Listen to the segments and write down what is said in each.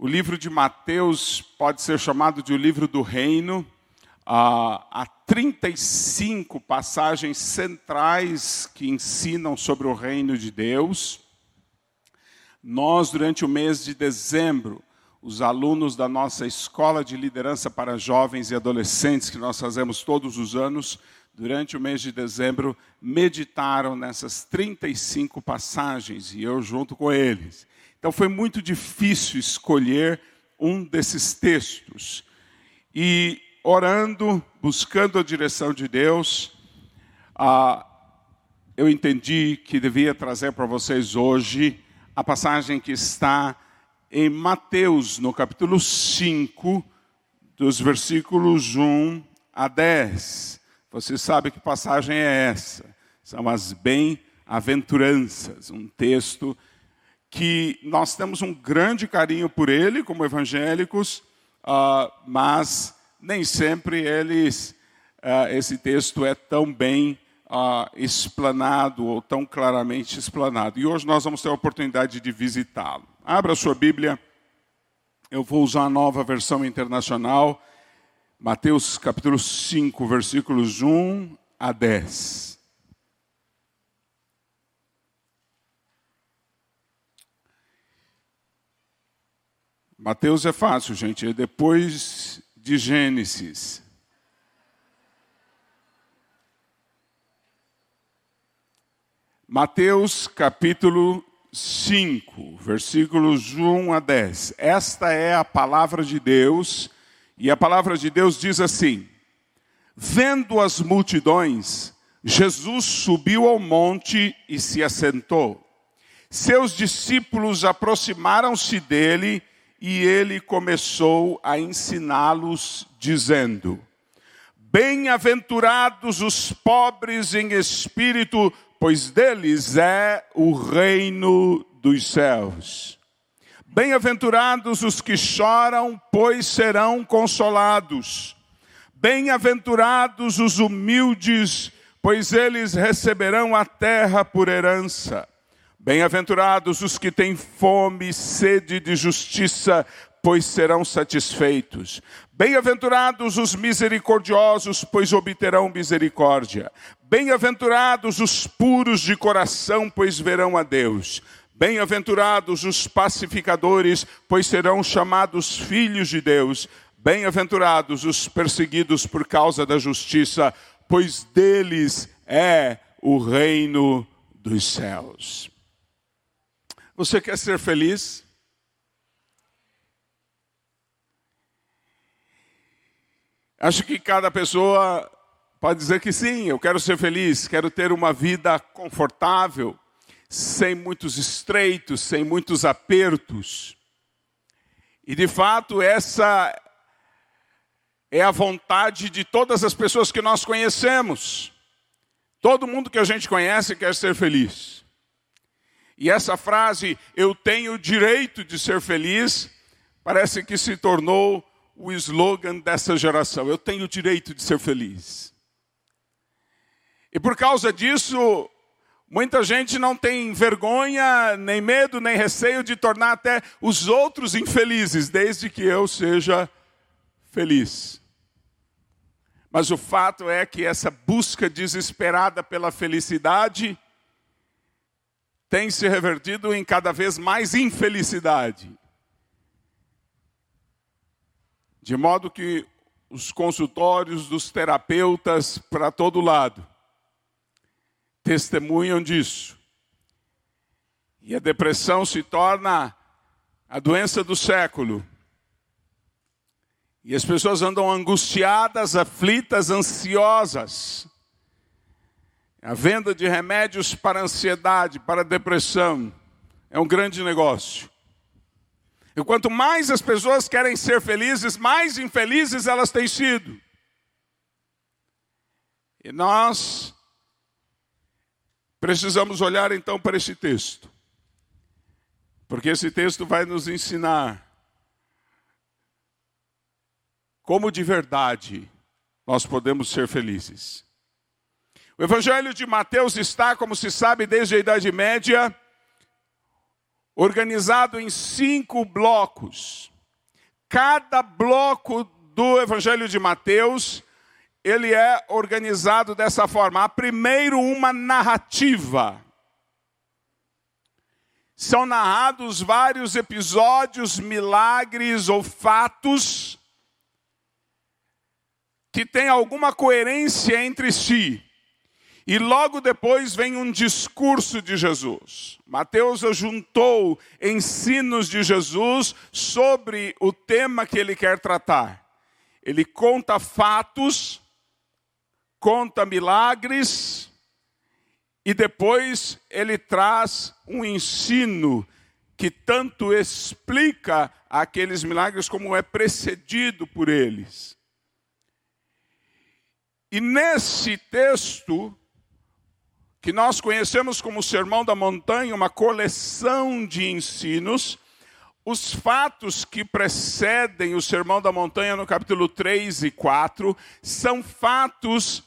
O livro de Mateus pode ser chamado de o livro do reino. Ah, há 35 passagens centrais que ensinam sobre o reino de Deus. Nós, durante o mês de dezembro, os alunos da nossa escola de liderança para jovens e adolescentes, que nós fazemos todos os anos, durante o mês de dezembro, meditaram nessas 35 passagens e eu junto com eles. Então foi muito difícil escolher um desses textos. E orando, buscando a direção de Deus, ah, eu entendi que devia trazer para vocês hoje a passagem que está em Mateus, no capítulo 5, dos versículos 1 a 10. Você sabe que passagem é essa? São as bem-aventuranças, um texto que nós temos um grande carinho por ele como evangélicos, uh, mas nem sempre eles, uh, esse texto é tão bem uh, explanado ou tão claramente explanado. E hoje nós vamos ter a oportunidade de visitá-lo. Abra sua Bíblia, eu vou usar a nova versão internacional, Mateus capítulo 5, versículos 1 a 10. Mateus é fácil, gente, é depois de Gênesis. Mateus capítulo 5, versículos 1 a 10. Esta é a palavra de Deus, e a palavra de Deus diz assim: Vendo as multidões, Jesus subiu ao monte e se assentou. Seus discípulos aproximaram-se dele e ele começou a ensiná-los, dizendo: Bem-aventurados os pobres em espírito, pois deles é o reino dos céus. Bem-aventurados os que choram, pois serão consolados. Bem-aventurados os humildes, pois eles receberão a terra por herança. Bem-aventurados os que têm fome e sede de justiça, pois serão satisfeitos. Bem-aventurados os misericordiosos, pois obterão misericórdia. Bem-aventurados os puros de coração, pois verão a Deus. Bem-aventurados os pacificadores, pois serão chamados filhos de Deus. Bem-aventurados os perseguidos por causa da justiça, pois deles é o reino dos céus. Você quer ser feliz? Acho que cada pessoa pode dizer que sim, eu quero ser feliz, quero ter uma vida confortável, sem muitos estreitos, sem muitos apertos. E de fato, essa é a vontade de todas as pessoas que nós conhecemos. Todo mundo que a gente conhece quer ser feliz. E essa frase, eu tenho o direito de ser feliz, parece que se tornou o slogan dessa geração. Eu tenho o direito de ser feliz. E por causa disso, muita gente não tem vergonha, nem medo, nem receio de tornar até os outros infelizes, desde que eu seja feliz. Mas o fato é que essa busca desesperada pela felicidade tem se revertido em cada vez mais infelicidade. De modo que os consultórios dos terapeutas para todo lado testemunham disso. E a depressão se torna a doença do século. E as pessoas andam angustiadas, aflitas, ansiosas. A venda de remédios para ansiedade, para depressão, é um grande negócio. E quanto mais as pessoas querem ser felizes, mais infelizes elas têm sido. E nós precisamos olhar então para esse texto. Porque esse texto vai nos ensinar como de verdade nós podemos ser felizes. O Evangelho de Mateus está, como se sabe, desde a Idade Média, organizado em cinco blocos. Cada bloco do Evangelho de Mateus, ele é organizado dessa forma. Há primeiro uma narrativa. São narrados vários episódios, milagres ou fatos que têm alguma coerência entre si. E logo depois vem um discurso de Jesus. Mateus juntou ensinos de Jesus sobre o tema que ele quer tratar. Ele conta fatos, conta milagres, e depois ele traz um ensino que tanto explica aqueles milagres como é precedido por eles. E nesse texto, que nós conhecemos como Sermão da Montanha, uma coleção de ensinos. Os fatos que precedem o Sermão da Montanha no capítulo 3 e 4 são fatos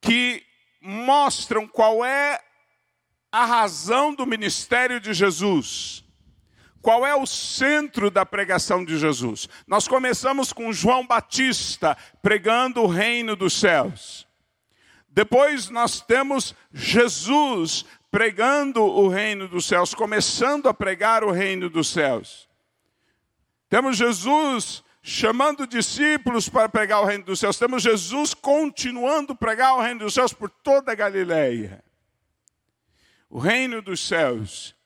que mostram qual é a razão do ministério de Jesus. Qual é o centro da pregação de Jesus? Nós começamos com João Batista pregando o reino dos céus. Depois nós temos Jesus pregando o reino dos céus, começando a pregar o reino dos céus. Temos Jesus chamando discípulos para pregar o reino dos céus. Temos Jesus continuando a pregar o reino dos céus por toda a Galileia. O reino dos céus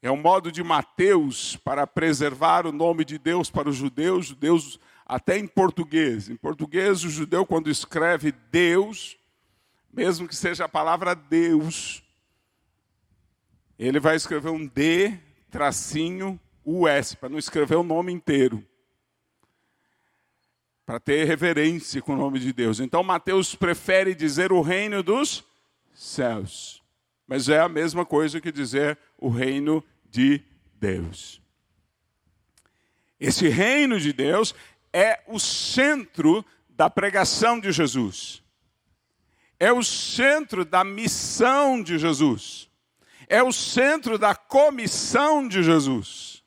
é um modo de Mateus para preservar o nome de Deus para os judeus, judeus até em português. Em português, o judeu, quando escreve Deus, mesmo que seja a palavra Deus, ele vai escrever um D, tracinho, US, para não escrever o nome inteiro. Para ter reverência com o nome de Deus. Então, Mateus prefere dizer o reino dos céus. Mas é a mesma coisa que dizer o reino de Deus. Esse reino de Deus é o centro da pregação de Jesus. É o centro da missão de Jesus. É o centro da comissão de Jesus.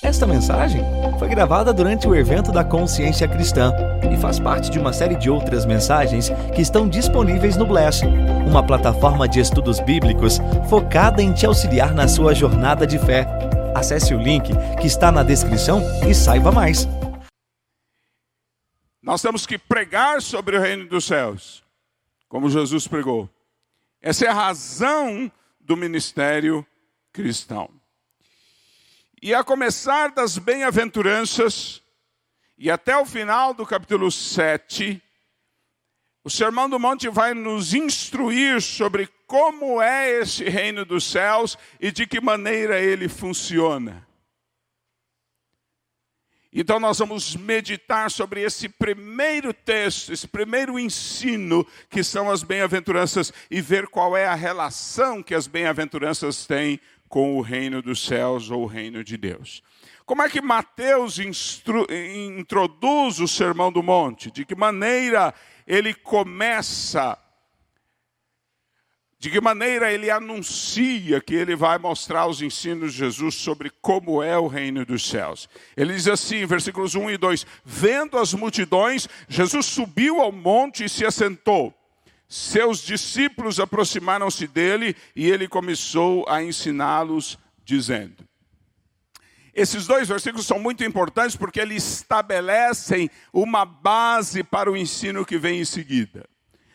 Esta mensagem foi gravada durante o evento da Consciência Cristã e faz parte de uma série de outras mensagens que estão disponíveis no Bless, uma plataforma de estudos bíblicos focada em te auxiliar na sua jornada de fé. Acesse o link que está na descrição e saiba mais. Nós temos que pregar sobre o reino dos céus, como Jesus pregou. Essa é a razão do ministério cristão. E a começar das bem-aventuranças, e até o final do capítulo 7, o Sermão do Monte vai nos instruir sobre como é esse reino dos céus e de que maneira ele funciona. Então, nós vamos meditar sobre esse primeiro texto, esse primeiro ensino, que são as bem-aventuranças, e ver qual é a relação que as bem-aventuranças têm com o reino dos céus ou o reino de Deus. Como é que Mateus introduz o Sermão do Monte? De que maneira ele começa, de que maneira ele anuncia que ele vai mostrar os ensinos de Jesus sobre como é o reino dos céus. Ele diz assim, versículos 1 e 2: Vendo as multidões, Jesus subiu ao monte e se assentou. Seus discípulos aproximaram-se dele e ele começou a ensiná-los, dizendo: esses dois versículos são muito importantes porque eles estabelecem uma base para o ensino que vem em seguida.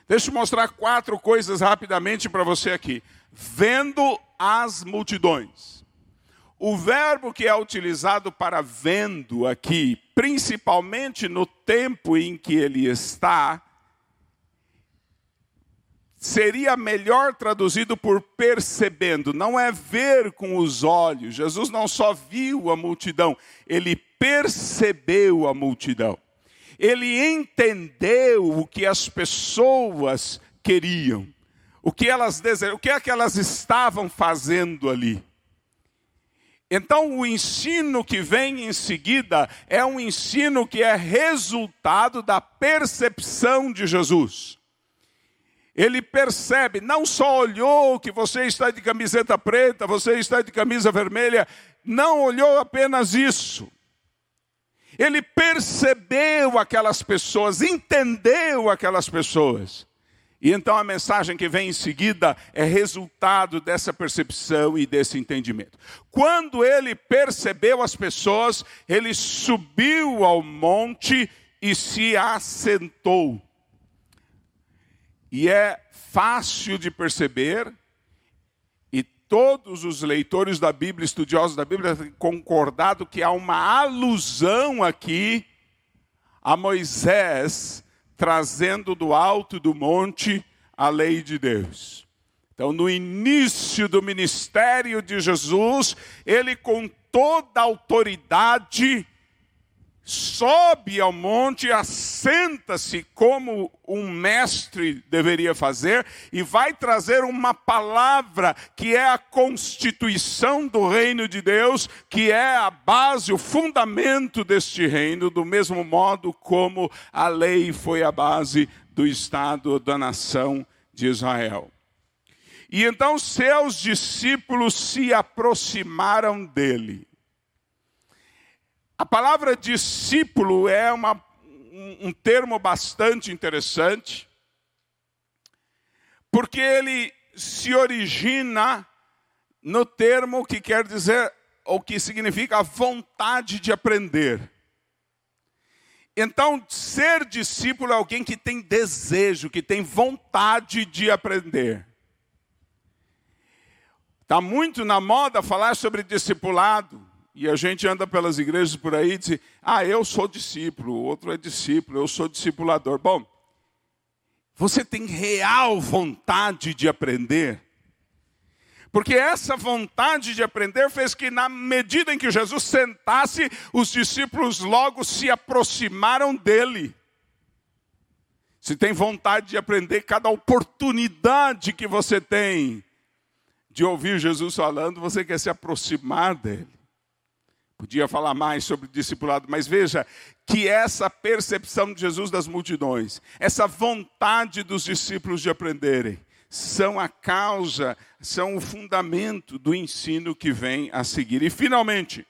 Deixa eu mostrar quatro coisas rapidamente para você aqui. Vendo as multidões. O verbo que é utilizado para vendo aqui, principalmente no tempo em que ele está, seria melhor traduzido por percebendo, não é ver com os olhos. Jesus não só viu a multidão, ele percebeu a multidão. Ele entendeu o que as pessoas queriam, o que elas desejam, o que é que elas estavam fazendo ali. Então, o ensino que vem em seguida é um ensino que é resultado da percepção de Jesus. Ele percebe, não só olhou que você está de camiseta preta, você está de camisa vermelha, não olhou apenas isso. Ele percebeu aquelas pessoas, entendeu aquelas pessoas. E então a mensagem que vem em seguida é resultado dessa percepção e desse entendimento. Quando ele percebeu as pessoas, ele subiu ao monte e se assentou. E é fácil de perceber, e todos os leitores da Bíblia, estudiosos da Bíblia, têm concordado que há uma alusão aqui a Moisés trazendo do alto do monte a lei de Deus. Então, no início do ministério de Jesus, ele com toda a autoridade sobe ao monte, assenta-se como um mestre deveria fazer e vai trazer uma palavra que é a constituição do reino de Deus, que é a base, o fundamento deste reino, do mesmo modo como a lei foi a base do Estado, da nação de Israel. E então seus discípulos se aproximaram dele. A palavra discípulo é uma, um, termo bastante interessante, porque ele se origina no termo que quer dizer, ou que significa vontade de aprender. Então, ser discípulo é alguém que tem desejo, que tem vontade de aprender. Está muito na moda falar sobre discipulado. E a gente anda pelas igrejas por aí e diz: Ah, eu sou discípulo, o outro é discípulo, eu sou discipulador. Bom, você tem real vontade de aprender? Porque essa vontade de aprender fez que, na medida em que Jesus sentasse, os discípulos logo se aproximaram dele. Se tem vontade de aprender, cada oportunidade que você tem de ouvir Jesus falando, você quer se aproximar dele. Podia falar mais sobre discipulado, mas veja que essa percepção de Jesus das multidões, essa vontade dos discípulos de aprenderem, são a causa, são o fundamento do ensino que vem a seguir. E finalmente,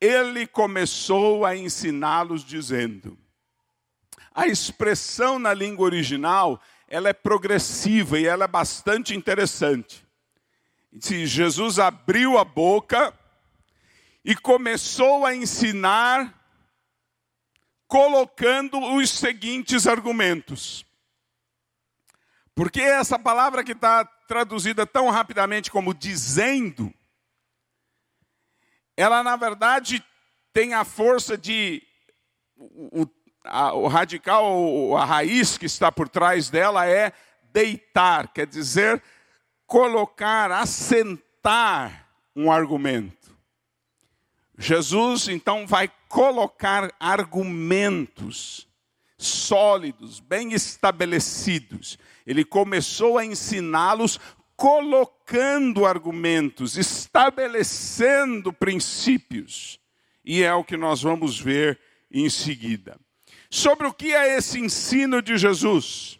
ele começou a ensiná-los dizendo: a expressão na língua original, ela é progressiva e ela é bastante interessante. Se Jesus abriu a boca, e começou a ensinar colocando os seguintes argumentos. Porque essa palavra que está traduzida tão rapidamente como dizendo, ela na verdade tem a força de. O, a, o radical, a raiz que está por trás dela é deitar, quer dizer, colocar, assentar um argumento. Jesus então vai colocar argumentos sólidos, bem estabelecidos. Ele começou a ensiná-los colocando argumentos, estabelecendo princípios. E é o que nós vamos ver em seguida. Sobre o que é esse ensino de Jesus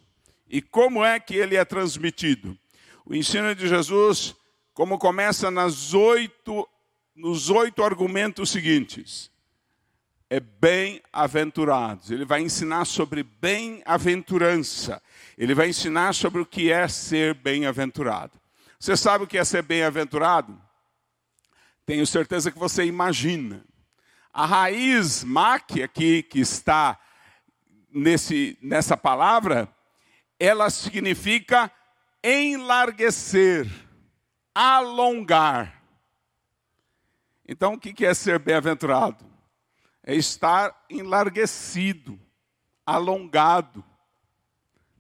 e como é que ele é transmitido. O ensino de Jesus, como começa nas oito nos oito argumentos seguintes. É bem-aventurados. Ele vai ensinar sobre bem-aventurança. Ele vai ensinar sobre o que é ser bem-aventurado. Você sabe o que é ser bem-aventurado? Tenho certeza que você imagina. A raiz mac aqui que está nesse, nessa palavra, ela significa enlarguecer, alongar. Então, o que é ser bem-aventurado? É estar enlarguecido, alongado.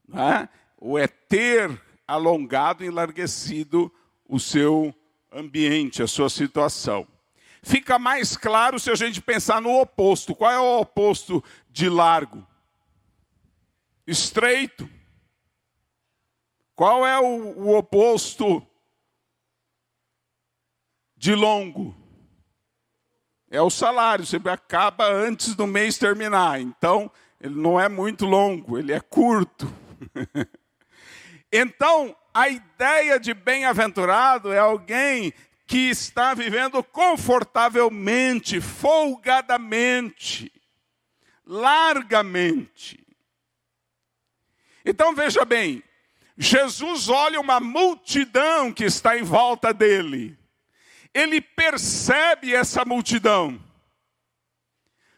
Né? Ou é ter alongado, enlarguecido o seu ambiente, a sua situação. Fica mais claro se a gente pensar no oposto. Qual é o oposto de largo? Estreito. Qual é o, o oposto de longo? É o salário, sempre acaba antes do mês terminar. Então, ele não é muito longo, ele é curto. Então, a ideia de bem-aventurado é alguém que está vivendo confortavelmente, folgadamente, largamente. Então veja bem, Jesus olha uma multidão que está em volta dele. Ele percebe essa multidão.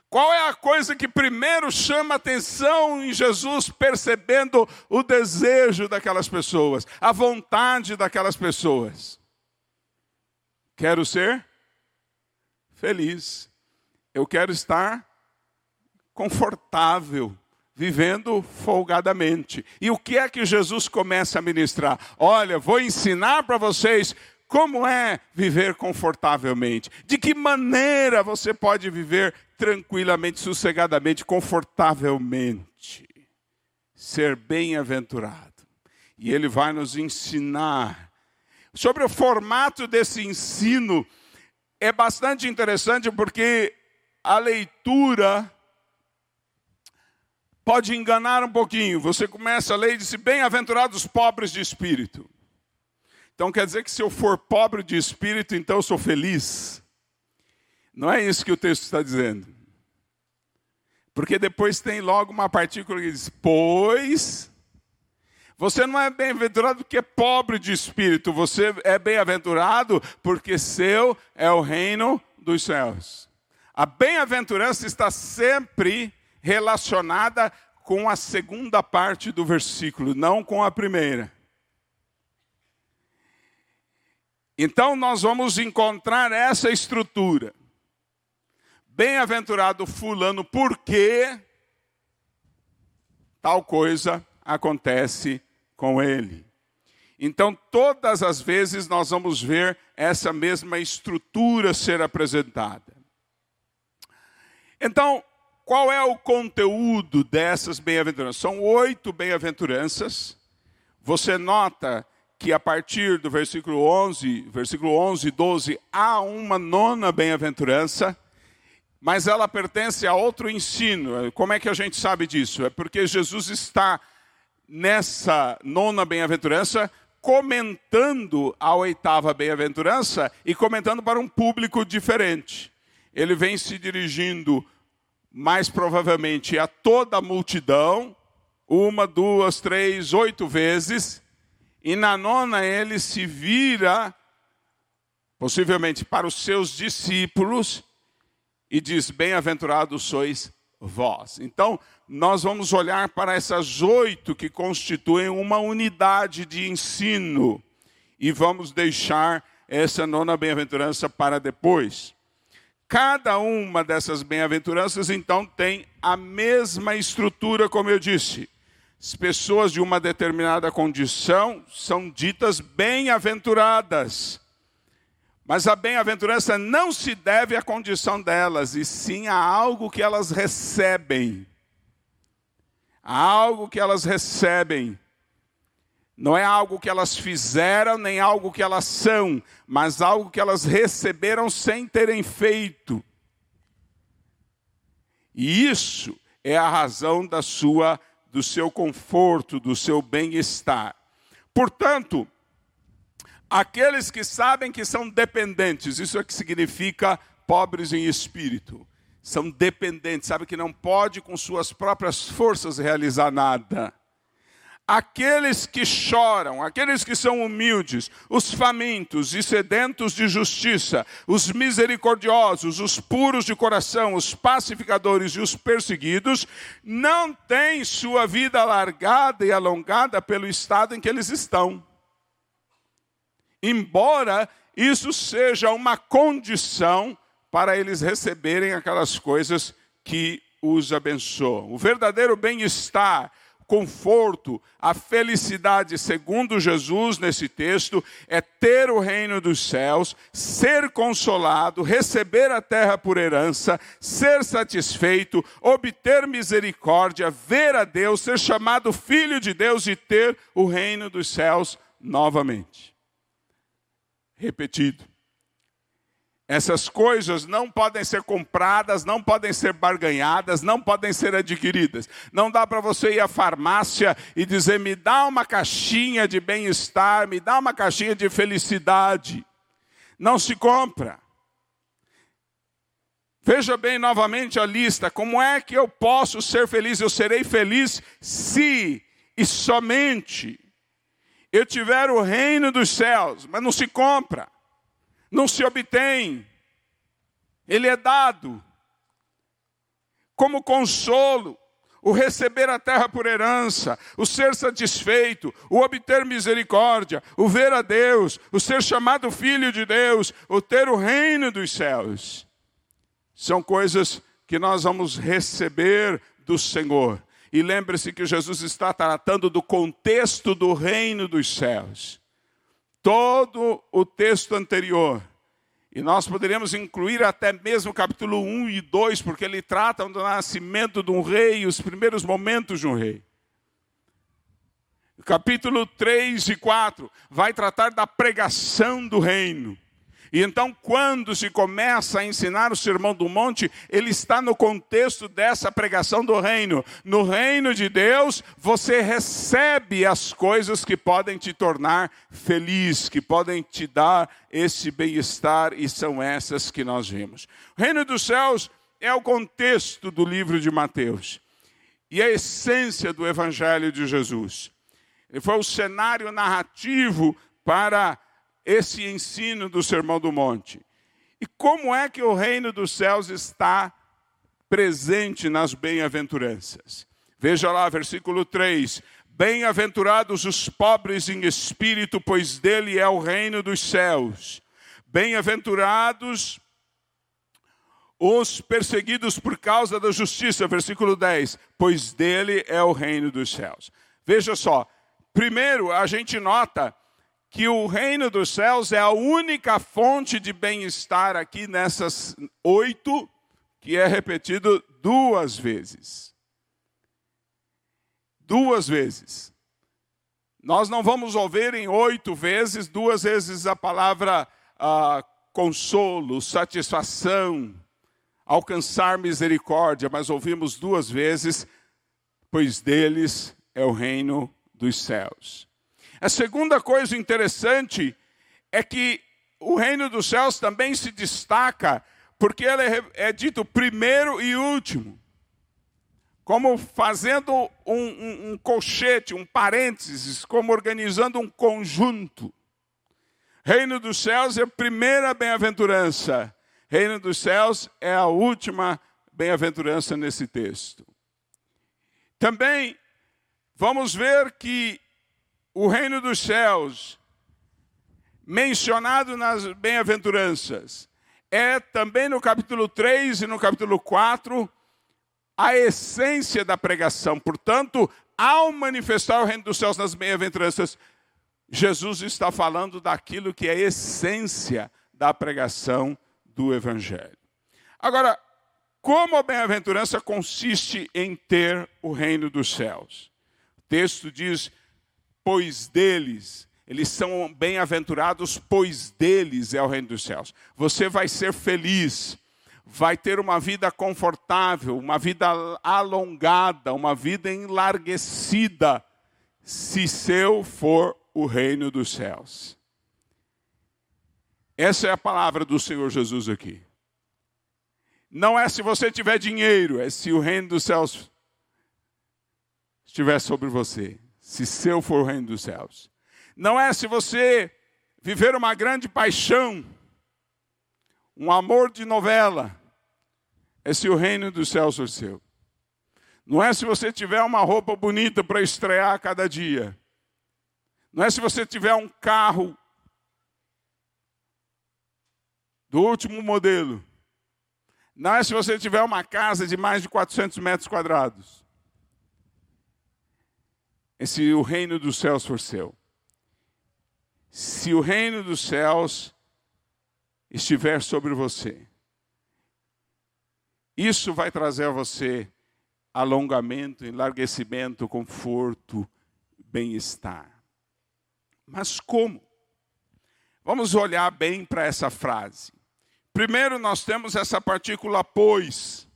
Qual é a coisa que primeiro chama atenção em Jesus, percebendo o desejo daquelas pessoas, a vontade daquelas pessoas? Quero ser feliz. Eu quero estar confortável vivendo folgadamente. E o que é que Jesus começa a ministrar? Olha, vou ensinar para vocês como é viver confortavelmente. De que maneira você pode viver tranquilamente, sossegadamente, confortavelmente. Ser bem-aventurado. E ele vai nos ensinar. Sobre o formato desse ensino, é bastante interessante porque a leitura pode enganar um pouquinho. Você começa a ler e diz: Bem-aventurados pobres de espírito. Então quer dizer que se eu for pobre de espírito, então eu sou feliz. Não é isso que o texto está dizendo. Porque depois tem logo uma partícula que diz: Pois. Você não é bem-aventurado porque é pobre de espírito, você é bem-aventurado porque seu é o reino dos céus. A bem-aventurança está sempre relacionada com a segunda parte do versículo, não com a primeira. Então nós vamos encontrar essa estrutura. Bem-aventurado fulano, porque tal coisa acontece com ele. Então, todas as vezes nós vamos ver essa mesma estrutura ser apresentada. Então, qual é o conteúdo dessas bem-aventuranças? São oito bem-aventuranças. Você nota que a partir do versículo 11, versículo 11 e 12, há uma nona bem-aventurança, mas ela pertence a outro ensino. Como é que a gente sabe disso? É porque Jesus está nessa nona bem-aventurança comentando a oitava bem-aventurança e comentando para um público diferente. Ele vem se dirigindo mais provavelmente a toda a multidão, uma, duas, três, oito vezes, e na nona ele se vira, possivelmente para os seus discípulos, e diz: Bem-aventurados sois vós. Então, nós vamos olhar para essas oito que constituem uma unidade de ensino, e vamos deixar essa nona bem-aventurança para depois. Cada uma dessas bem-aventuranças, então, tem a mesma estrutura, como eu disse. As pessoas de uma determinada condição são ditas bem-aventuradas. Mas a bem-aventurança não se deve à condição delas, e sim a algo que elas recebem. A algo que elas recebem. Não é algo que elas fizeram, nem algo que elas são, mas algo que elas receberam sem terem feito. E isso é a razão da sua do seu conforto, do seu bem-estar. Portanto, aqueles que sabem que são dependentes, isso é que significa pobres em espírito. São dependentes, sabe que não pode com suas próprias forças realizar nada aqueles que choram, aqueles que são humildes, os famintos e sedentos de justiça, os misericordiosos, os puros de coração, os pacificadores e os perseguidos, não têm sua vida alargada e alongada pelo estado em que eles estão. Embora isso seja uma condição para eles receberem aquelas coisas que os abençoam. O verdadeiro bem-estar, conforto, a felicidade, segundo Jesus nesse texto, é ter o reino dos céus, ser consolado, receber a terra por herança, ser satisfeito, obter misericórdia, ver a Deus, ser chamado filho de Deus e ter o reino dos céus novamente. Repetido. Essas coisas não podem ser compradas, não podem ser barganhadas, não podem ser adquiridas. Não dá para você ir à farmácia e dizer: me dá uma caixinha de bem-estar, me dá uma caixinha de felicidade. Não se compra. Veja bem novamente a lista: como é que eu posso ser feliz? Eu serei feliz se e somente eu tiver o reino dos céus, mas não se compra não se obtém, ele é dado como consolo, o receber a terra por herança, o ser satisfeito, o obter misericórdia, o ver a Deus, o ser chamado filho de Deus, o ter o reino dos céus. São coisas que nós vamos receber do Senhor. E lembre-se que Jesus está tratando do contexto do reino dos céus todo o texto anterior. E nós poderíamos incluir até mesmo o capítulo 1 e 2, porque ele trata do nascimento de um rei e os primeiros momentos de um rei. O capítulo 3 e 4 vai tratar da pregação do reino. E então, quando se começa a ensinar o Sermão do Monte, ele está no contexto dessa pregação do reino. No reino de Deus, você recebe as coisas que podem te tornar feliz, que podem te dar esse bem-estar, e são essas que nós vimos. O reino dos céus é o contexto do livro de Mateus e a essência do Evangelho de Jesus. Ele foi o cenário narrativo para esse ensino do Sermão do Monte. E como é que o reino dos céus está presente nas bem-aventuranças? Veja lá, versículo 3: Bem-aventurados os pobres em espírito, pois dele é o reino dos céus. Bem-aventurados os perseguidos por causa da justiça, versículo 10, pois dele é o reino dos céus. Veja só, primeiro a gente nota que o reino dos céus é a única fonte de bem-estar aqui nessas oito, que é repetido duas vezes. Duas vezes. Nós não vamos ouvir em oito vezes, duas vezes a palavra ah, consolo, satisfação, alcançar misericórdia, mas ouvimos duas vezes, pois deles é o reino dos céus. A segunda coisa interessante é que o reino dos céus também se destaca porque ele é, é dito primeiro e último, como fazendo um, um, um colchete, um parênteses, como organizando um conjunto. Reino dos céus é a primeira bem-aventurança, reino dos céus é a última bem-aventurança nesse texto. Também vamos ver que o reino dos céus, mencionado nas bem-aventuranças, é também no capítulo 3 e no capítulo 4 a essência da pregação. Portanto, ao manifestar o reino dos céus nas bem-aventuranças, Jesus está falando daquilo que é a essência da pregação do Evangelho. Agora, como a bem-aventurança consiste em ter o reino dos céus? O texto diz pois deles, eles são bem-aventurados, pois deles é o reino dos céus. Você vai ser feliz, vai ter uma vida confortável, uma vida alongada, uma vida enlarguecida, se seu for o reino dos céus. Essa é a palavra do Senhor Jesus aqui. Não é se você tiver dinheiro, é se o reino dos céus estiver sobre você se seu for o reino dos céus. Não é se você viver uma grande paixão, um amor de novela, é se o reino dos céus for seu. Não é se você tiver uma roupa bonita para estrear cada dia. Não é se você tiver um carro do último modelo. Não é se você tiver uma casa de mais de 400 metros quadrados se o reino dos céus for seu. Se o reino dos céus estiver sobre você, isso vai trazer a você alongamento, enlarguecimento, conforto, bem-estar. Mas como? Vamos olhar bem para essa frase. Primeiro, nós temos essa partícula pois.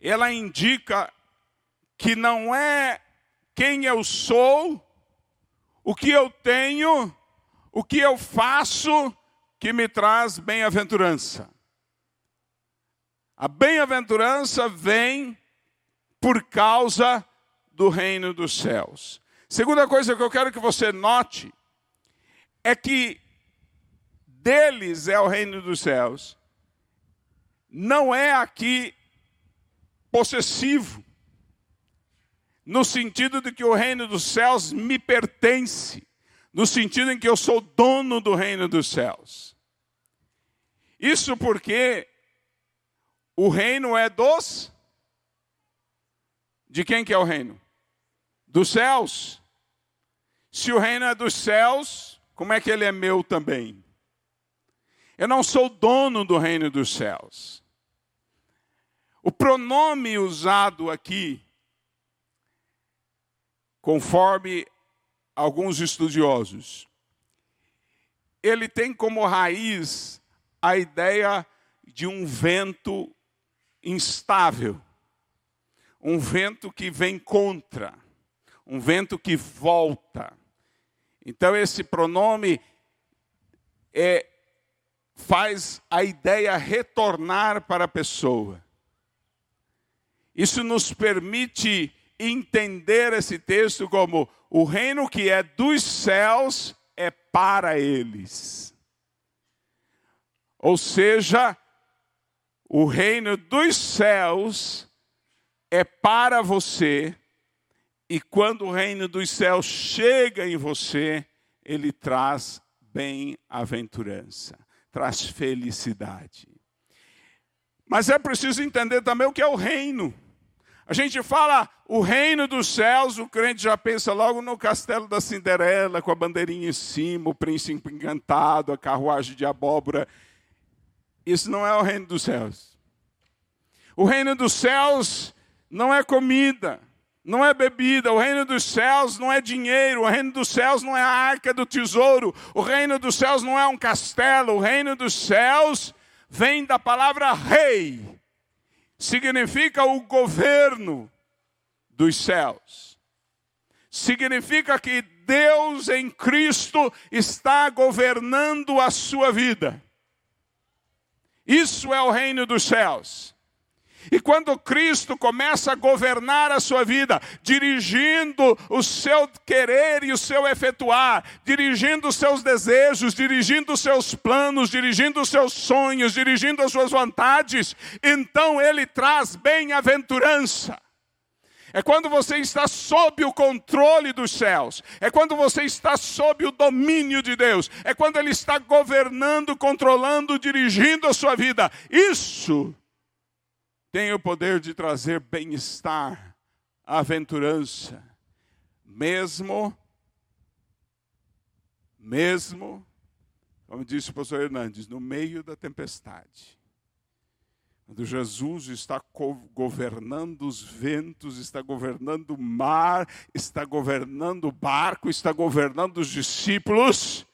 Ela indica que não é quem eu sou, o que eu tenho, o que eu faço que me traz bem-aventurança. A bem-aventurança vem por causa do reino dos céus. Segunda coisa que eu quero que você note é que deles é o reino dos céus. Não é aqui possessivo, no sentido de que o reino dos céus me pertence, no sentido em que eu sou dono do reino dos céus. Isso porque o reino é dos. De quem que é o reino? Dos céus. Se o reino é dos céus, como é que ele é meu também? Eu não sou dono do reino dos céus. O pronome usado aqui, conforme alguns estudiosos, ele tem como raiz a ideia de um vento instável, um vento que vem contra, um vento que volta. Então, esse pronome é, faz a ideia retornar para a pessoa. Isso nos permite entender esse texto como o reino que é dos céus é para eles. Ou seja, o reino dos céus é para você, e quando o reino dos céus chega em você, ele traz bem-aventurança, traz felicidade. Mas é preciso entender também o que é o reino. A gente fala o reino dos céus, o crente já pensa logo no castelo da Cinderela, com a bandeirinha em cima, o príncipe encantado, a carruagem de abóbora isso não é o reino dos céus. O reino dos céus não é comida, não é bebida. O reino dos céus não é dinheiro. O reino dos céus não é a arca do tesouro. O reino dos céus não é um castelo. O reino dos céus vem da palavra rei. Significa o governo dos céus. Significa que Deus em Cristo está governando a sua vida. Isso é o reino dos céus. E quando Cristo começa a governar a sua vida, dirigindo o seu querer e o seu efetuar, dirigindo os seus desejos, dirigindo os seus planos, dirigindo os seus sonhos, dirigindo as suas vontades, então ele traz bem-aventurança. É quando você está sob o controle dos céus. É quando você está sob o domínio de Deus. É quando Ele está governando, controlando, dirigindo a sua vida. Isso tem o poder de trazer bem-estar, aventurança, mesmo, mesmo, como disse o pastor Hernandes, no meio da tempestade. Quando Jesus está governando os ventos, está governando o mar, está governando o barco, está governando os discípulos,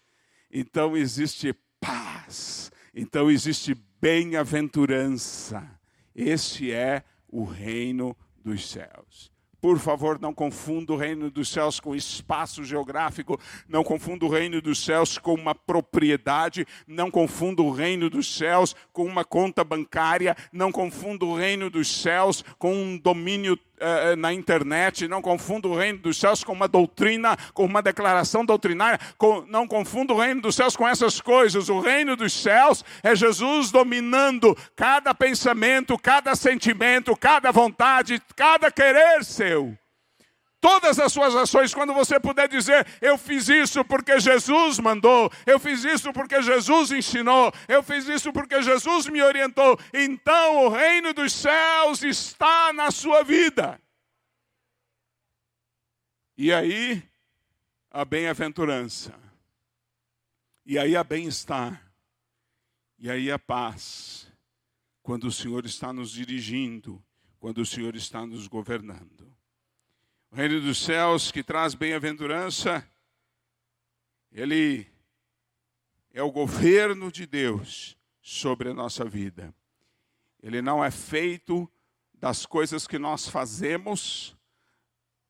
então existe paz, então existe bem-aventurança. Esse é o reino dos céus. Por favor, não confunda o reino dos céus com espaço geográfico, não confunda o reino dos céus com uma propriedade, não confunda o reino dos céus com uma conta bancária, não confunda o reino dos céus com um domínio uh, na internet, não confunda o reino dos céus com uma doutrina, com uma declaração doutrinária, com, não confunda o reino dos céus com essas coisas. O reino dos céus é Jesus dominando cada pensamento, cada sentimento, cada vontade, cada querer seu todas as suas ações, quando você puder dizer, eu fiz isso porque Jesus mandou, eu fiz isso porque Jesus ensinou, eu fiz isso porque Jesus me orientou, então o reino dos céus está na sua vida. E aí, a bem-aventurança, e aí a bem-estar, e aí a paz, quando o Senhor está nos dirigindo, quando o Senhor está nos governando. O reino dos céus que traz bem-aventurança, ele é o governo de Deus sobre a nossa vida. Ele não é feito das coisas que nós fazemos,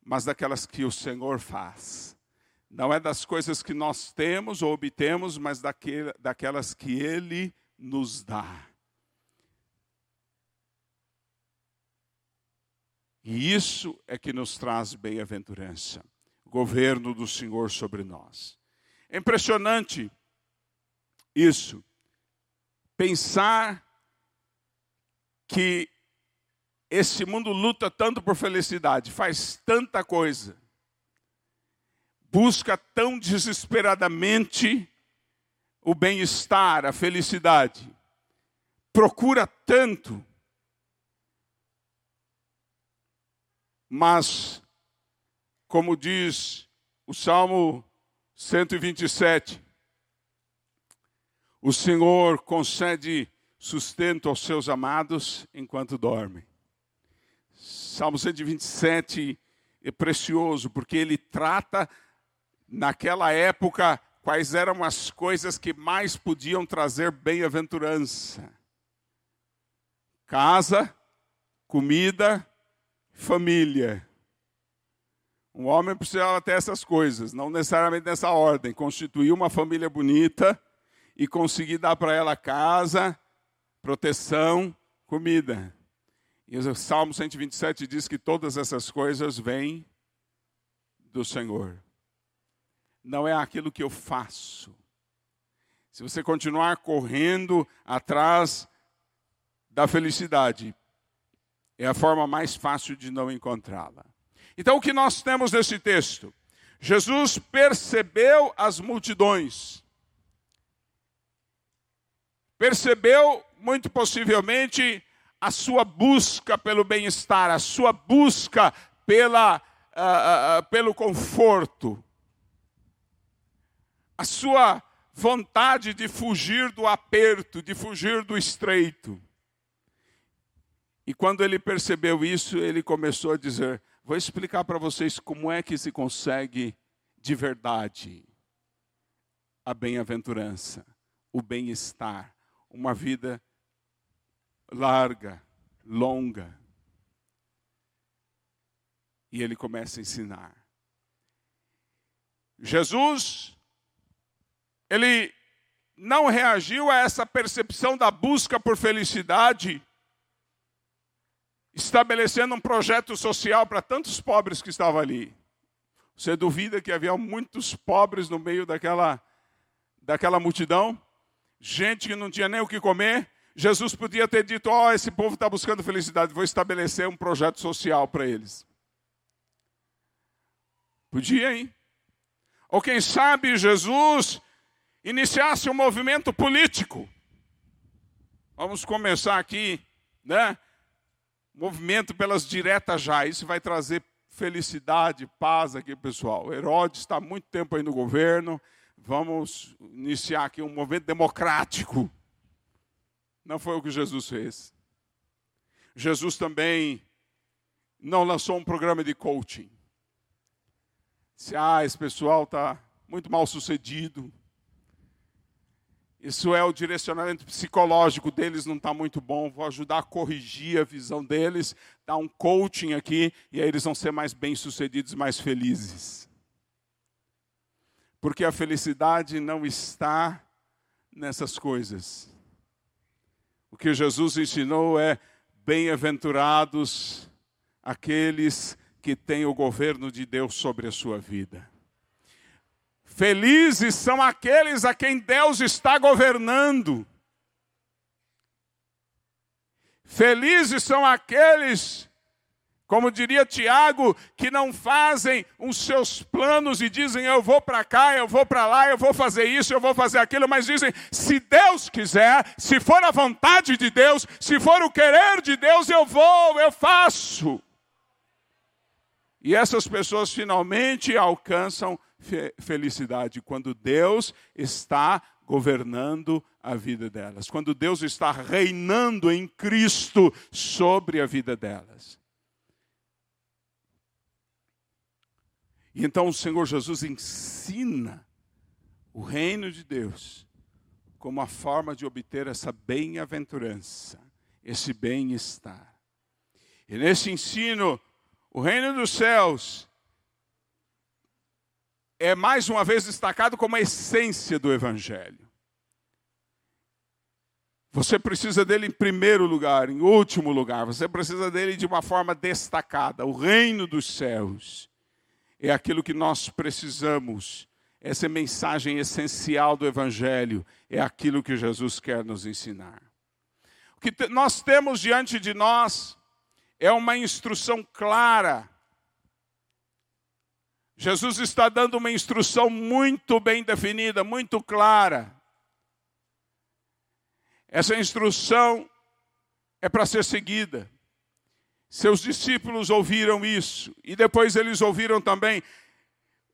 mas daquelas que o Senhor faz. Não é das coisas que nós temos ou obtemos, mas daquelas que Ele nos dá. E isso é que nos traz bem-aventurança, governo do Senhor sobre nós. É impressionante isso. Pensar que esse mundo luta tanto por felicidade, faz tanta coisa, busca tão desesperadamente o bem-estar, a felicidade, procura tanto, mas, como diz o Salmo 127, o Senhor concede sustento aos seus amados enquanto dormem. Salmo 127 é precioso porque ele trata naquela época quais eram as coisas que mais podiam trazer bem-aventurança: casa, comida, família. Um homem precisava ter essas coisas, não necessariamente nessa ordem. Constituir uma família bonita e conseguir dar para ela casa, proteção, comida. E o Salmo 127 diz que todas essas coisas vêm do Senhor. Não é aquilo que eu faço. Se você continuar correndo atrás da felicidade, é a forma mais fácil de não encontrá-la. Então, o que nós temos nesse texto? Jesus percebeu as multidões. Percebeu, muito possivelmente, a sua busca pelo bem-estar, a sua busca pela, uh, uh, pelo conforto, a sua vontade de fugir do aperto, de fugir do estreito. E quando ele percebeu isso, ele começou a dizer: Vou explicar para vocês como é que se consegue de verdade a bem-aventurança, o bem-estar, uma vida larga, longa. E ele começa a ensinar. Jesus, ele não reagiu a essa percepção da busca por felicidade, estabelecendo um projeto social para tantos pobres que estavam ali. Você duvida que havia muitos pobres no meio daquela, daquela multidão? Gente que não tinha nem o que comer, Jesus podia ter dito: Ó, oh, esse povo está buscando felicidade, vou estabelecer um projeto social para eles. Podia, hein? Ou quem sabe Jesus iniciasse um movimento político. Vamos começar aqui, né? Movimento pelas diretas já. Isso vai trazer felicidade, paz aqui, pessoal. Herodes está muito tempo aí no governo. Vamos iniciar aqui um movimento democrático. Não foi o que Jesus fez. Jesus também não lançou um programa de coaching. Se ah, esse pessoal está muito mal sucedido. Isso é o direcionamento psicológico deles não está muito bom. Vou ajudar a corrigir a visão deles, dar um coaching aqui e aí eles vão ser mais bem sucedidos, mais felizes. Porque a felicidade não está nessas coisas. O que Jesus ensinou é: bem-aventurados aqueles que têm o governo de Deus sobre a sua vida. Felizes são aqueles a quem Deus está governando. Felizes são aqueles como diria Tiago, que não fazem os seus planos e dizem eu vou para cá, eu vou para lá, eu vou fazer isso, eu vou fazer aquilo, mas dizem se Deus quiser, se for a vontade de Deus, se for o querer de Deus, eu vou, eu faço. E essas pessoas finalmente alcançam felicidade quando Deus está governando a vida delas, quando Deus está reinando em Cristo sobre a vida delas. E então o Senhor Jesus ensina o reino de Deus como a forma de obter essa bem-aventurança, esse bem-estar. E nesse ensino, o reino dos céus é mais uma vez destacado como a essência do Evangelho. Você precisa dele em primeiro lugar, em último lugar, você precisa dele de uma forma destacada. O reino dos céus é aquilo que nós precisamos. Essa mensagem essencial do Evangelho é aquilo que Jesus quer nos ensinar. O que nós temos diante de nós é uma instrução clara Jesus está dando uma instrução muito bem definida, muito clara. Essa instrução é para ser seguida. Seus discípulos ouviram isso, e depois eles ouviram também: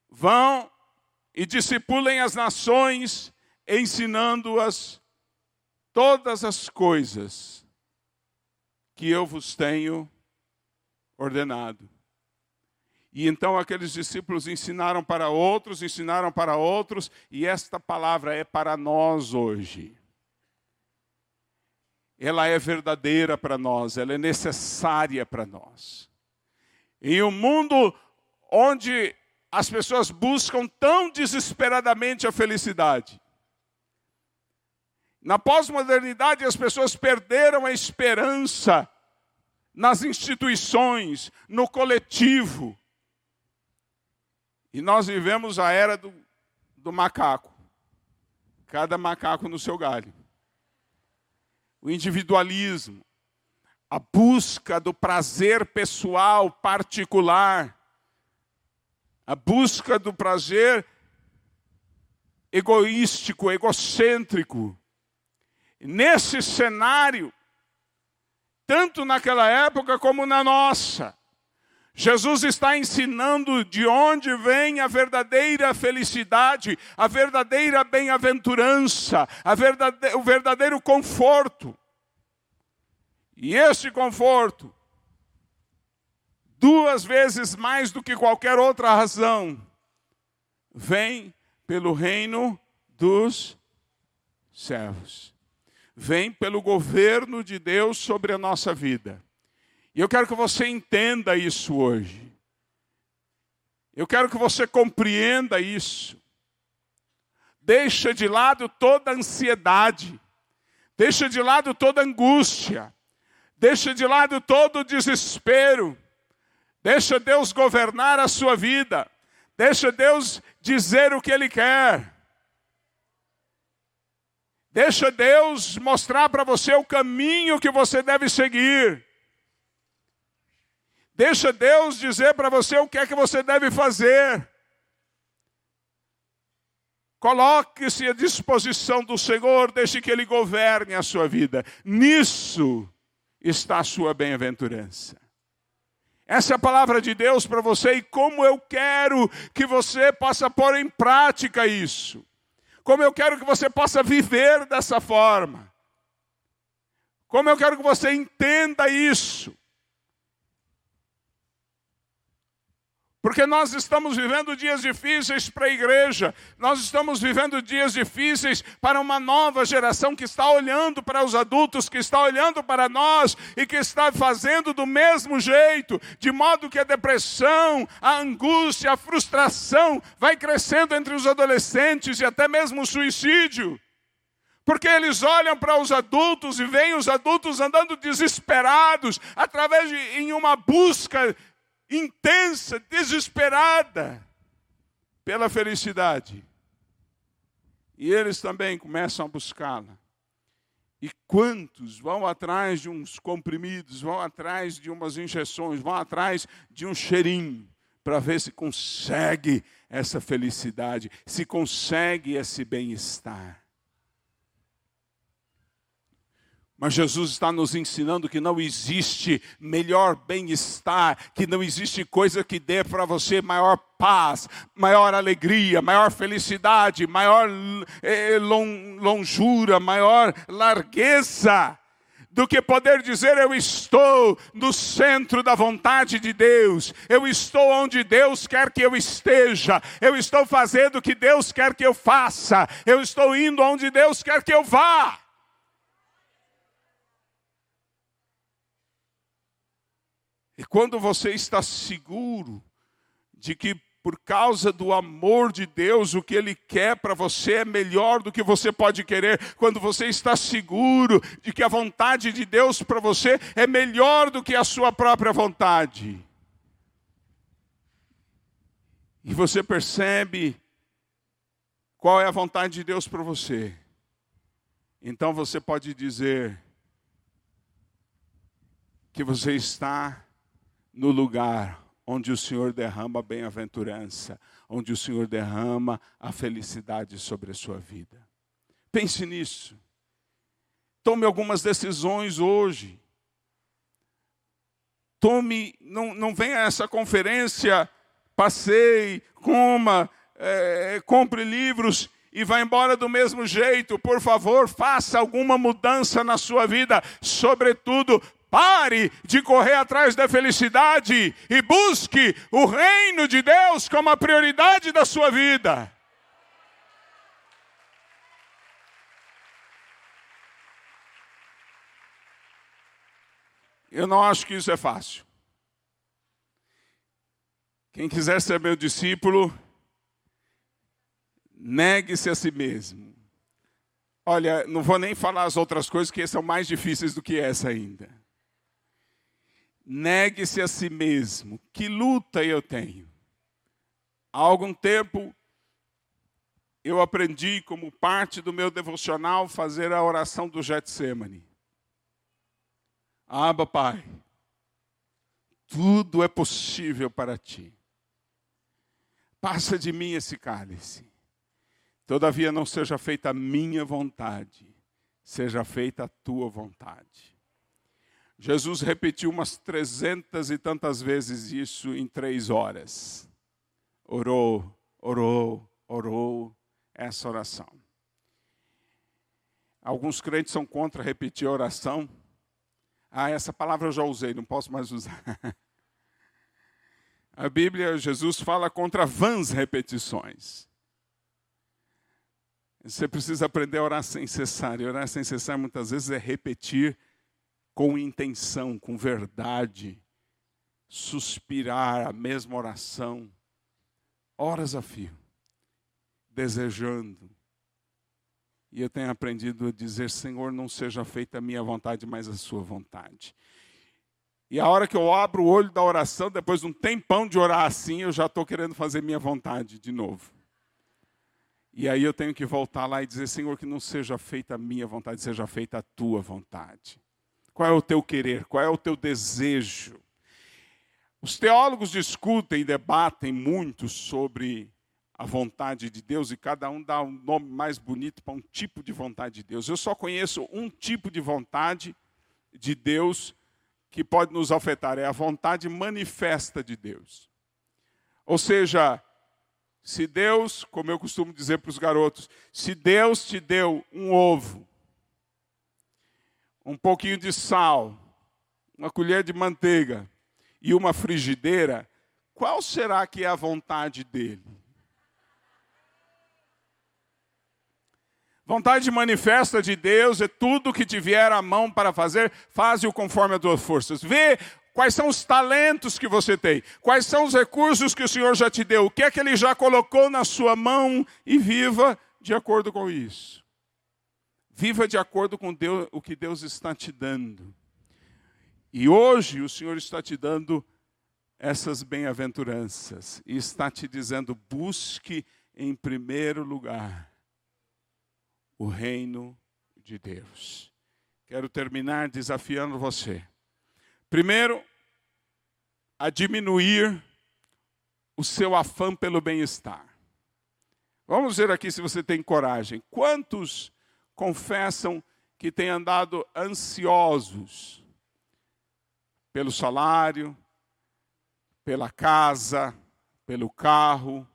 vão e discipulem as nações, ensinando-as todas as coisas que eu vos tenho ordenado. E então aqueles discípulos ensinaram para outros, ensinaram para outros, e esta palavra é para nós hoje. Ela é verdadeira para nós, ela é necessária para nós. Em um mundo onde as pessoas buscam tão desesperadamente a felicidade, na pós-modernidade as pessoas perderam a esperança nas instituições, no coletivo. E nós vivemos a era do, do macaco. Cada macaco no seu galho. O individualismo, a busca do prazer pessoal, particular, a busca do prazer egoístico, egocêntrico. Nesse cenário, tanto naquela época como na nossa, Jesus está ensinando de onde vem a verdadeira felicidade, a verdadeira bem-aventurança, verdade... o verdadeiro conforto. E esse conforto, duas vezes mais do que qualquer outra razão, vem pelo reino dos céus. Vem pelo governo de Deus sobre a nossa vida. E eu quero que você entenda isso hoje. Eu quero que você compreenda isso. Deixa de lado toda ansiedade. Deixa de lado toda angústia. Deixa de lado todo desespero. Deixa Deus governar a sua vida. Deixa Deus dizer o que Ele quer. Deixa Deus mostrar para você o caminho que você deve seguir. Deixa Deus dizer para você o que é que você deve fazer. Coloque-se à disposição do Senhor, deixe que Ele governe a sua vida. Nisso está a sua bem-aventurança. Essa é a palavra de Deus para você e como eu quero que você possa pôr em prática isso. Como eu quero que você possa viver dessa forma. Como eu quero que você entenda isso. Porque nós estamos vivendo dias difíceis para a igreja, nós estamos vivendo dias difíceis para uma nova geração que está olhando para os adultos, que está olhando para nós e que está fazendo do mesmo jeito, de modo que a depressão, a angústia, a frustração vai crescendo entre os adolescentes e até mesmo o suicídio. Porque eles olham para os adultos e veem os adultos andando desesperados, através de em uma busca intensa, desesperada pela felicidade. E eles também começam a buscá-la. E quantos vão atrás de uns comprimidos, vão atrás de umas injeções, vão atrás de um cheirinho, para ver se consegue essa felicidade, se consegue esse bem-estar. Mas Jesus está nos ensinando que não existe melhor bem-estar, que não existe coisa que dê para você maior paz, maior alegria, maior felicidade, maior eh, longura, maior largueza do que poder dizer eu estou no centro da vontade de Deus, eu estou onde Deus quer que eu esteja, eu estou fazendo o que Deus quer que eu faça, eu estou indo onde Deus quer que eu vá. E quando você está seguro de que por causa do amor de Deus, o que Ele quer para você é melhor do que você pode querer. Quando você está seguro de que a vontade de Deus para você é melhor do que a sua própria vontade. E você percebe qual é a vontade de Deus para você. Então você pode dizer que você está no lugar onde o Senhor derrama a bem-aventurança, onde o Senhor derrama a felicidade sobre a sua vida. Pense nisso. Tome algumas decisões hoje. Tome, não, não venha a essa conferência, passeie, coma, é, compre livros e vá embora do mesmo jeito. Por favor, faça alguma mudança na sua vida, sobretudo Pare de correr atrás da felicidade e busque o reino de Deus como a prioridade da sua vida. Eu não acho que isso é fácil. Quem quiser ser meu discípulo, negue-se a si mesmo. Olha, não vou nem falar as outras coisas que são mais difíceis do que essa ainda. Negue-se a si mesmo. Que luta eu tenho? Há algum tempo eu aprendi como parte do meu devocional fazer a oração do Getsemane. Aba, Pai, tudo é possível para ti. Passa de mim esse cálice. Todavia não seja feita a minha vontade, seja feita a tua vontade. Jesus repetiu umas trezentas e tantas vezes isso em três horas. Orou, orou, orou essa oração. Alguns crentes são contra repetir a oração. Ah, essa palavra eu já usei, não posso mais usar. A Bíblia, Jesus fala contra vãs repetições. Você precisa aprender a orar sem cessar. E orar sem cessar muitas vezes é repetir com intenção, com verdade, suspirar a mesma oração, horas a fio, desejando. E eu tenho aprendido a dizer: Senhor, não seja feita a minha vontade, mas a sua vontade. E a hora que eu abro o olho da oração, depois de um tempão de orar assim, eu já estou querendo fazer minha vontade de novo. E aí eu tenho que voltar lá e dizer: Senhor, que não seja feita a minha vontade, seja feita a tua vontade. Qual é o teu querer? Qual é o teu desejo? Os teólogos discutem e debatem muito sobre a vontade de Deus e cada um dá um nome mais bonito para um tipo de vontade de Deus. Eu só conheço um tipo de vontade de Deus que pode nos afetar, é a vontade manifesta de Deus. Ou seja, se Deus, como eu costumo dizer para os garotos, se Deus te deu um ovo um pouquinho de sal, uma colher de manteiga e uma frigideira, qual será que é a vontade dele? Vontade manifesta de Deus é tudo que te vier à mão para fazer, faze-o conforme as tuas forças. Vê quais são os talentos que você tem, quais são os recursos que o Senhor já te deu, o que é que Ele já colocou na sua mão e viva de acordo com isso. Viva de acordo com Deus, o que Deus está te dando. E hoje o Senhor está te dando essas bem-aventuranças e está te dizendo: busque em primeiro lugar o reino de Deus. Quero terminar desafiando você. Primeiro, a diminuir o seu afã pelo bem-estar. Vamos ver aqui se você tem coragem. Quantos confessam que têm andado ansiosos pelo salário, pela casa, pelo carro,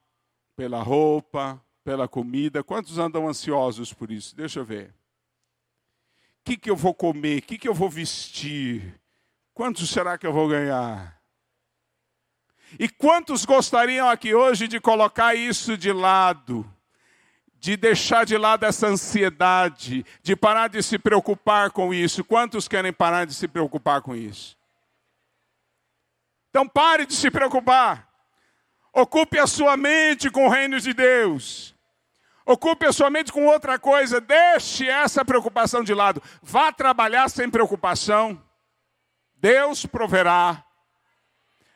pela roupa, pela comida. Quantos andam ansiosos por isso? Deixa eu ver. que, que eu vou comer? O que, que eu vou vestir? Quanto será que eu vou ganhar? E quantos gostariam aqui hoje de colocar isso de lado? De deixar de lado essa ansiedade, de parar de se preocupar com isso. Quantos querem parar de se preocupar com isso? Então pare de se preocupar. Ocupe a sua mente com o reino de Deus. Ocupe a sua mente com outra coisa. Deixe essa preocupação de lado. Vá trabalhar sem preocupação. Deus proverá.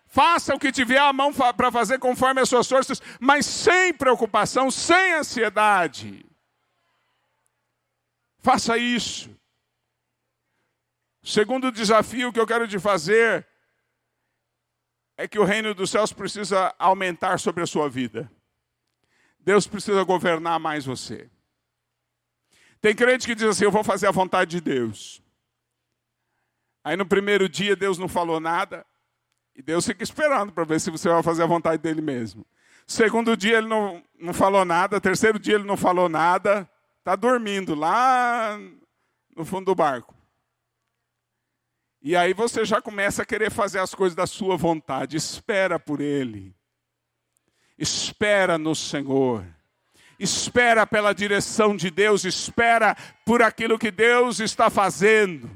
Faça o que tiver à mão para fazer conforme as suas forças, mas sem preocupação, sem ansiedade. Faça isso. Segundo desafio que eu quero te fazer é que o reino dos céus precisa aumentar sobre a sua vida. Deus precisa governar mais você. Tem crente que diz assim: Eu vou fazer a vontade de Deus. Aí no primeiro dia Deus não falou nada. E Deus fica esperando para ver se você vai fazer a vontade dele mesmo. Segundo dia ele não, não falou nada. Terceiro dia ele não falou nada. Está dormindo lá no fundo do barco. E aí você já começa a querer fazer as coisas da sua vontade. Espera por ele. Espera no Senhor. Espera pela direção de Deus, espera por aquilo que Deus está fazendo.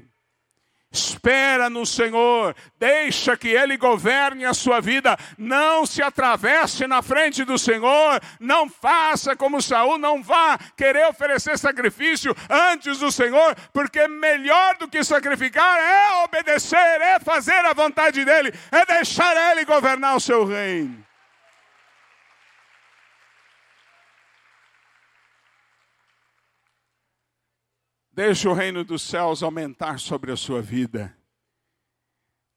Espera no Senhor, deixa que Ele governe a sua vida, não se atravesse na frente do Senhor, não faça como Saul, não vá querer oferecer sacrifício antes do Senhor, porque melhor do que sacrificar é obedecer, é fazer a vontade dEle, é deixar Ele governar o seu reino. Deixe o reino dos céus aumentar sobre a sua vida.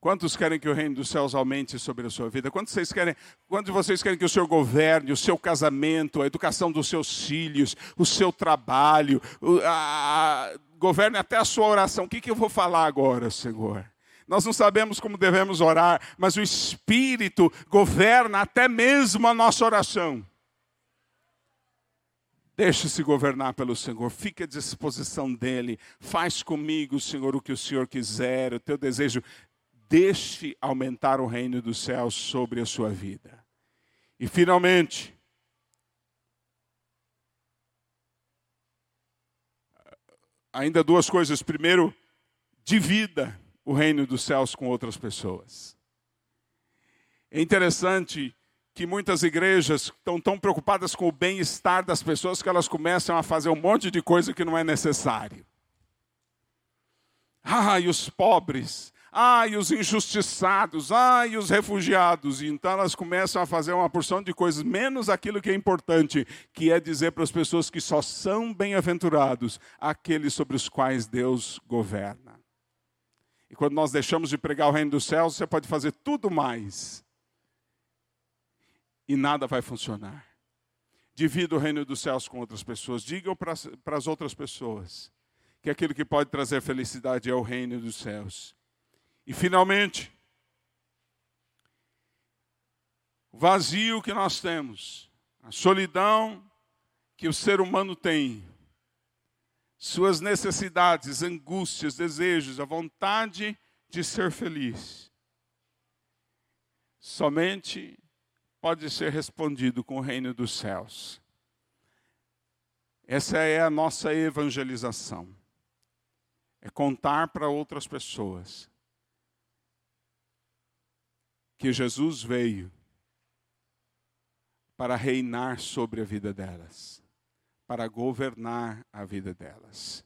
Quantos querem que o reino dos céus aumente sobre a sua vida? Quantos vocês querem, quantos vocês querem que o Senhor governe o seu casamento, a educação dos seus filhos, o seu trabalho, a, a, governe até a sua oração? O que, que eu vou falar agora, Senhor? Nós não sabemos como devemos orar, mas o Espírito governa até mesmo a nossa oração. Deixe-se governar pelo Senhor, fique à disposição dEle, faz comigo, Senhor, o que o Senhor quiser, o teu desejo. Deixe aumentar o reino dos céus sobre a sua vida. E finalmente, ainda duas coisas. Primeiro, divida o reino dos céus com outras pessoas. É interessante que muitas igrejas estão tão preocupadas com o bem-estar das pessoas que elas começam a fazer um monte de coisa que não é necessário. E os pobres, e os injustiçados, e os refugiados. E então elas começam a fazer uma porção de coisas, menos aquilo que é importante, que é dizer para as pessoas que só são bem-aventurados aqueles sobre os quais Deus governa. E quando nós deixamos de pregar o reino dos céus, você pode fazer tudo mais e nada vai funcionar. Divida o reino dos céus com outras pessoas. Digam para as outras pessoas que aquilo que pode trazer felicidade é o reino dos céus. E finalmente, o vazio que nós temos, a solidão que o ser humano tem, suas necessidades, angústias, desejos, a vontade de ser feliz. Somente pode ser respondido com o reino dos céus. Essa é a nossa evangelização. É contar para outras pessoas que Jesus veio para reinar sobre a vida delas, para governar a vida delas.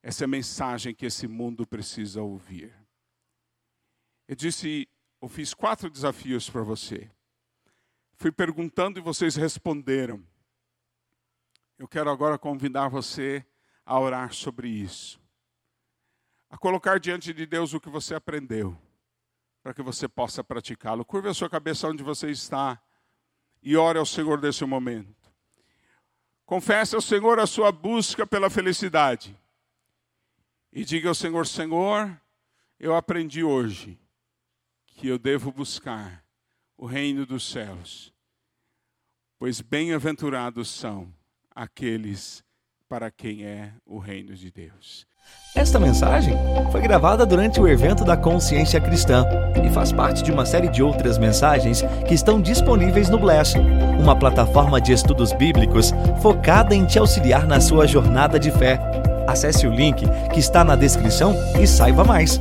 Essa é a mensagem que esse mundo precisa ouvir. Eu disse, eu fiz quatro desafios para você. Fui perguntando e vocês responderam. Eu quero agora convidar você a orar sobre isso. A colocar diante de Deus o que você aprendeu, para que você possa praticá-lo. Curve a sua cabeça onde você está e ore ao Senhor nesse momento. Confesse ao Senhor a sua busca pela felicidade. E diga ao Senhor: Senhor, eu aprendi hoje que eu devo buscar o reino dos céus. Pois bem-aventurados são aqueles para quem é o reino de Deus. Esta mensagem foi gravada durante o evento da Consciência Cristã e faz parte de uma série de outras mensagens que estão disponíveis no Bless, uma plataforma de estudos bíblicos focada em te auxiliar na sua jornada de fé. Acesse o link que está na descrição e saiba mais.